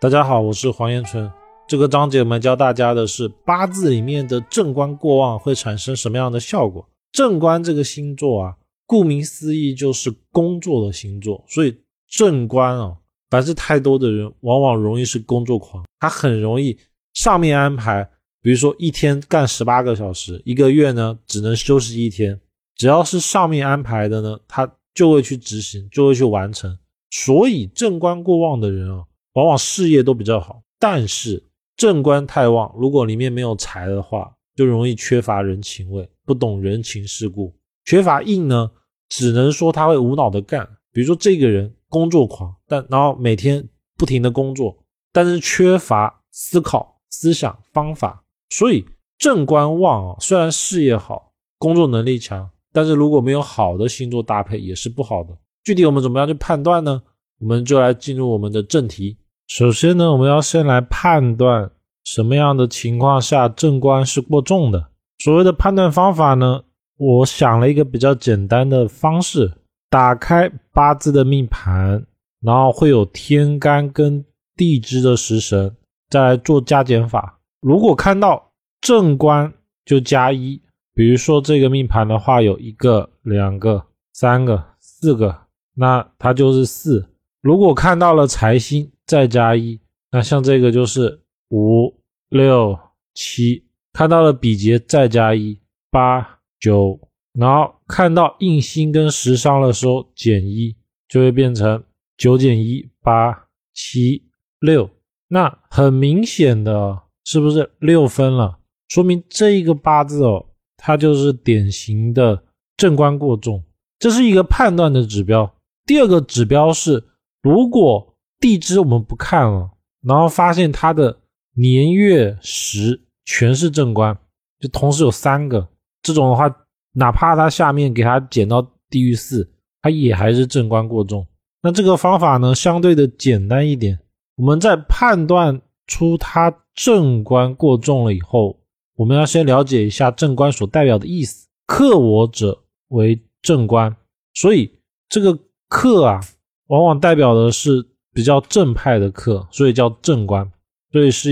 大家好，我是黄延春。这个章节我们教大家的是八字里面的正官过旺会产生什么样的效果。正官这个星座啊，顾名思义就是工作的星座，所以正官啊，凡是太多的人，往往容易是工作狂，他很容易上面安排，比如说一天干十八个小时，一个月呢只能休息一天，只要是上面安排的呢，他就会去执行，就会去完成。所以正官过旺的人啊。往往事业都比较好，但是正官太旺，如果里面没有财的话，就容易缺乏人情味，不懂人情世故。缺乏印呢，只能说他会无脑的干。比如说这个人工作狂，但然后每天不停的工作，但是缺乏思考、思想、方法。所以正官旺啊，虽然事业好，工作能力强，但是如果没有好的星座搭配，也是不好的。具体我们怎么样去判断呢？我们就来进入我们的正题。首先呢，我们要先来判断什么样的情况下正官是过重的。所谓的判断方法呢，我想了一个比较简单的方式：打开八字的命盘，然后会有天干跟地支的食神，再来做加减法。如果看到正官就加一，比如说这个命盘的话，有一个、两个、三个、四个，那它就是四。如果看到了财星。再加一，那像这个就是五六七，看到了比劫再加一八九，然后看到印星跟食伤的时候减一，就会变成九减一八七六。那很明显的是不是六分了？说明这一个八字哦，它就是典型的正官过重，这是一个判断的指标。第二个指标是如果。地支我们不看了，然后发现它的年月时全是正官，就同时有三个这种的话，哪怕它下面给它减到地狱四，它也还是正官过重。那这个方法呢，相对的简单一点。我们在判断出它正官过重了以后，我们要先了解一下正官所代表的意思。克我者为正官，所以这个克啊，往往代表的是。比较正派的克，所以叫正官，所以是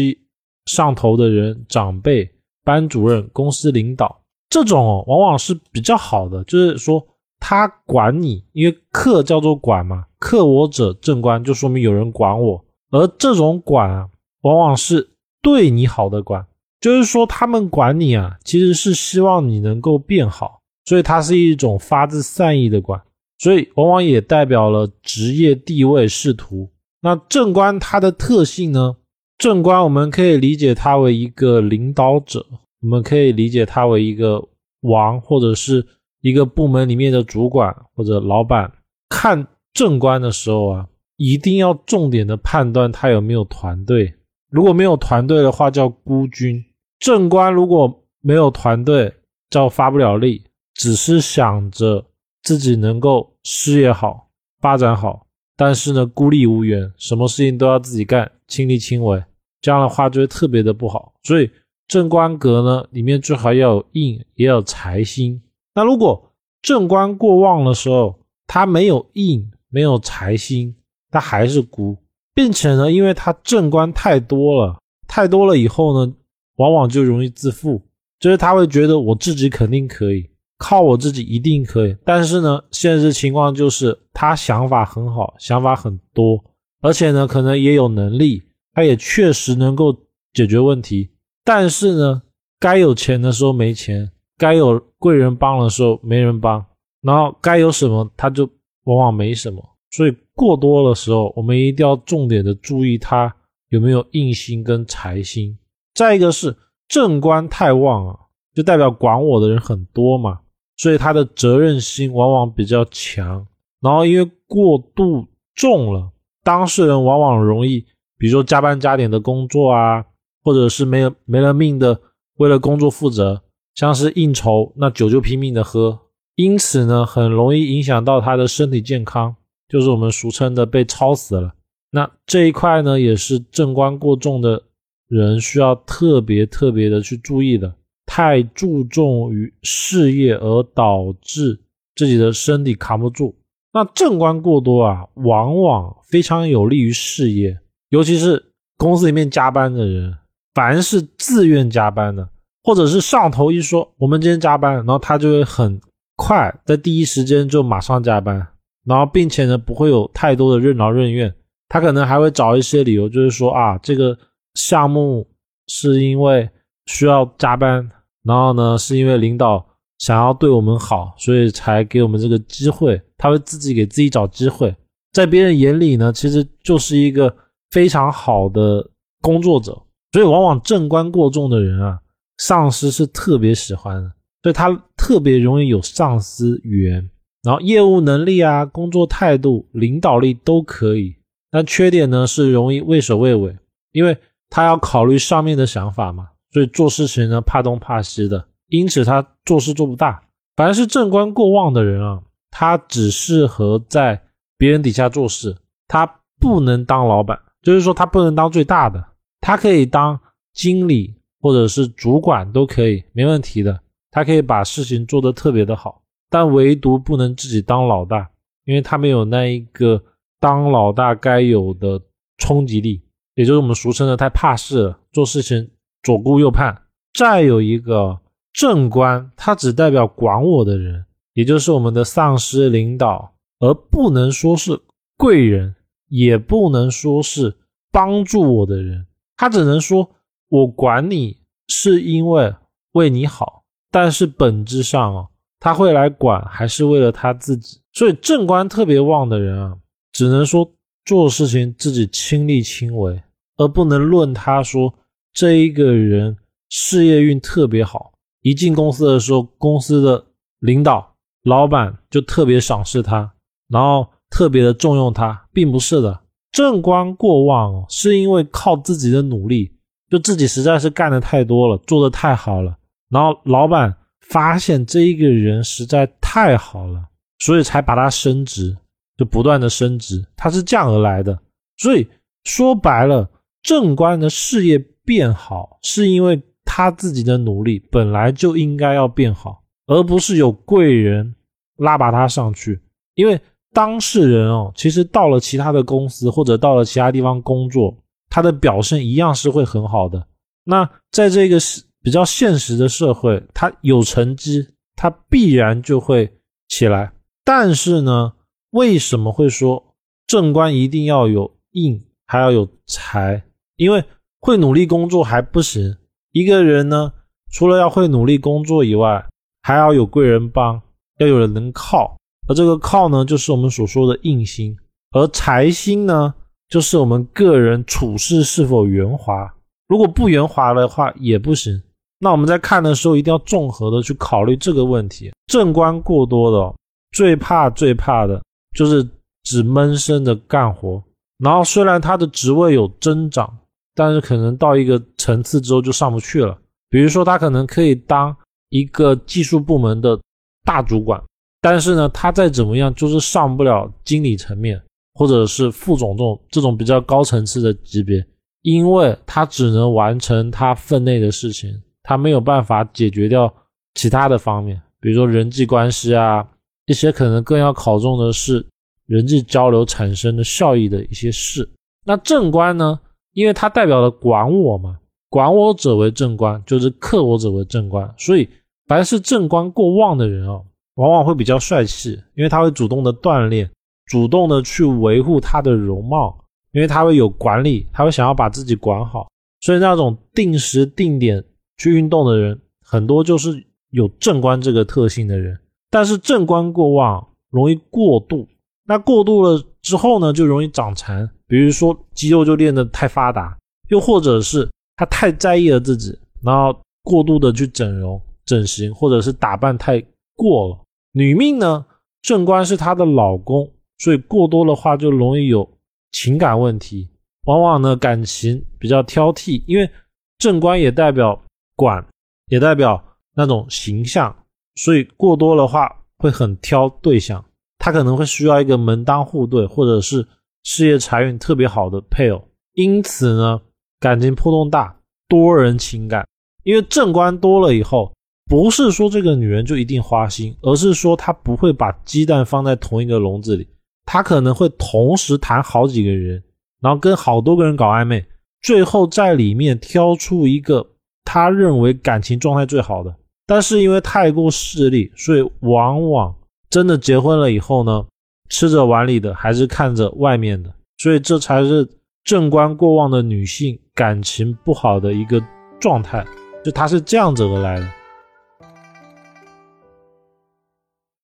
上头的人、长辈、班主任、公司领导。这种哦，往往是比较好的，就是说他管你，因为克叫做管嘛，克我者正官，就说明有人管我，而这种管啊，往往是对你好的管，就是说他们管你啊，其实是希望你能够变好，所以它是一种发自善意的管。所以往往也代表了职业地位仕途。那正官它的特性呢？正官我们可以理解它为一个领导者，我们可以理解它为一个王，或者是一个部门里面的主管或者老板。看正官的时候啊，一定要重点的判断他有没有团队。如果没有团队的话，叫孤军。正官如果没有团队，叫发不了力，只是想着。自己能够事业好、发展好，但是呢，孤立无援，什么事情都要自己干，亲力亲为，这样的话就会特别的不好。所以正官格呢，里面最好要有印，也有财星。那如果正官过旺的时候，它没有印，没有财星，它还是孤，并且呢，因为它正官太多了，太多了以后呢，往往就容易自负，就是他会觉得我自己肯定可以。靠我自己一定可以，但是呢，现实情况就是他想法很好，想法很多，而且呢，可能也有能力，他也确实能够解决问题。但是呢，该有钱的时候没钱，该有贵人帮的时候没人帮，然后该有什么他就往往没什么。所以过多的时候，我们一定要重点的注意他有没有印星跟财星。再一个是正官太旺啊，就代表管我的人很多嘛。所以他的责任心往往比较强，然后因为过度重了，当事人往往容易，比如说加班加点的工作啊，或者是没有没了命的为了工作负责，像是应酬，那酒就拼命的喝，因此呢，很容易影响到他的身体健康，就是我们俗称的被超死了。那这一块呢，也是正官过重的人需要特别特别的去注意的。太注重于事业而导致自己的身体扛不住，那正官过多啊，往往非常有利于事业，尤其是公司里面加班的人，凡是自愿加班的，或者是上头一说我们今天加班，然后他就会很快在第一时间就马上加班，然后并且呢不会有太多的任劳任怨，他可能还会找一些理由，就是说啊这个项目是因为需要加班，然后呢是因为领导想要对我们好，所以才给我们这个机会，他会自己给自己找机会，在别人眼里呢其实就是一个。非常好的工作者，所以往往正官过重的人啊，上司是特别喜欢的，所以他特别容易有上司缘，然后业务能力啊、工作态度、领导力都可以。但缺点呢是容易畏首畏尾，因为他要考虑上面的想法嘛，所以做事情呢怕东怕西的，因此他做事做不大。凡是正官过旺的人啊，他只适合在别人底下做事，他不能当老板。就是说，他不能当最大的，他可以当经理或者是主管都可以，没问题的。他可以把事情做得特别的好，但唯独不能自己当老大，因为他没有那一个当老大该有的冲击力，也就是我们俗称的太怕事了，做事情左顾右盼。再有一个正官，他只代表管我的人，也就是我们的上司领导，而不能说是贵人。也不能说是帮助我的人，他只能说我管你是因为为你好，但是本质上啊，他会来管还是为了他自己。所以正官特别旺的人啊，只能说做事情自己亲力亲为，而不能论他说这一个人事业运特别好，一进公司的时候，公司的领导老板就特别赏识他，然后。特别的重用他，并不是的。正官过旺是因为靠自己的努力，就自己实在是干的太多了，做的太好了。然后老板发现这一个人实在太好了，所以才把他升职，就不断的升职。他是这样而来的。所以说白了，正官的事业变好，是因为他自己的努力本来就应该要变好，而不是有贵人拉拔他上去，因为。当事人哦，其实到了其他的公司或者到了其他地方工作，他的表现一样是会很好的。那在这个比较现实的社会，他有成绩，他必然就会起来。但是呢，为什么会说正官一定要有印，还要有财？因为会努力工作还不行。一个人呢，除了要会努力工作以外，还要有贵人帮，要有人能靠。而这个靠呢，就是我们所说的印星；而财星呢，就是我们个人处事是否圆滑。如果不圆滑的话，也不行。那我们在看的时候，一定要综合的去考虑这个问题。正官过多的，最怕最怕的就是只闷声的干活。然后虽然他的职位有增长，但是可能到一个层次之后就上不去了。比如说，他可能可以当一个技术部门的大主管。但是呢，他再怎么样就是上不了经理层面，或者是副总这种这种比较高层次的级别，因为他只能完成他分内的事情，他没有办法解决掉其他的方面，比如说人际关系啊，一些可能更要考重的是人际交流产生的效益的一些事。那正官呢，因为它代表了管我嘛，管我者为正官，就是克我者为正官，所以凡是正官过旺的人啊。往往会比较帅气，因为他会主动的锻炼，主动的去维护他的容貌，因为他会有管理，他会想要把自己管好，所以那种定时定点去运动的人，很多就是有正官这个特性的人。但是正官过旺容易过度，那过度了之后呢，就容易长残，比如说肌肉就练得太发达，又或者是他太在意了自己，然后过度的去整容、整形，或者是打扮太过了。女命呢，正官是她的老公，所以过多的话就容易有情感问题，往往呢感情比较挑剔，因为正官也代表管，也代表那种形象，所以过多的话会很挑对象，他可能会需要一个门当户对或者是事业财运特别好的配偶，因此呢感情波动大，多人情感，因为正官多了以后。不是说这个女人就一定花心，而是说她不会把鸡蛋放在同一个笼子里，她可能会同时谈好几个人，然后跟好多个人搞暧昧，最后在里面挑出一个他认为感情状态最好的。但是因为太过势利，所以往往真的结婚了以后呢，吃着碗里的还是看着外面的，所以这才是正观过旺的女性感情不好的一个状态，就她是这样子而来的。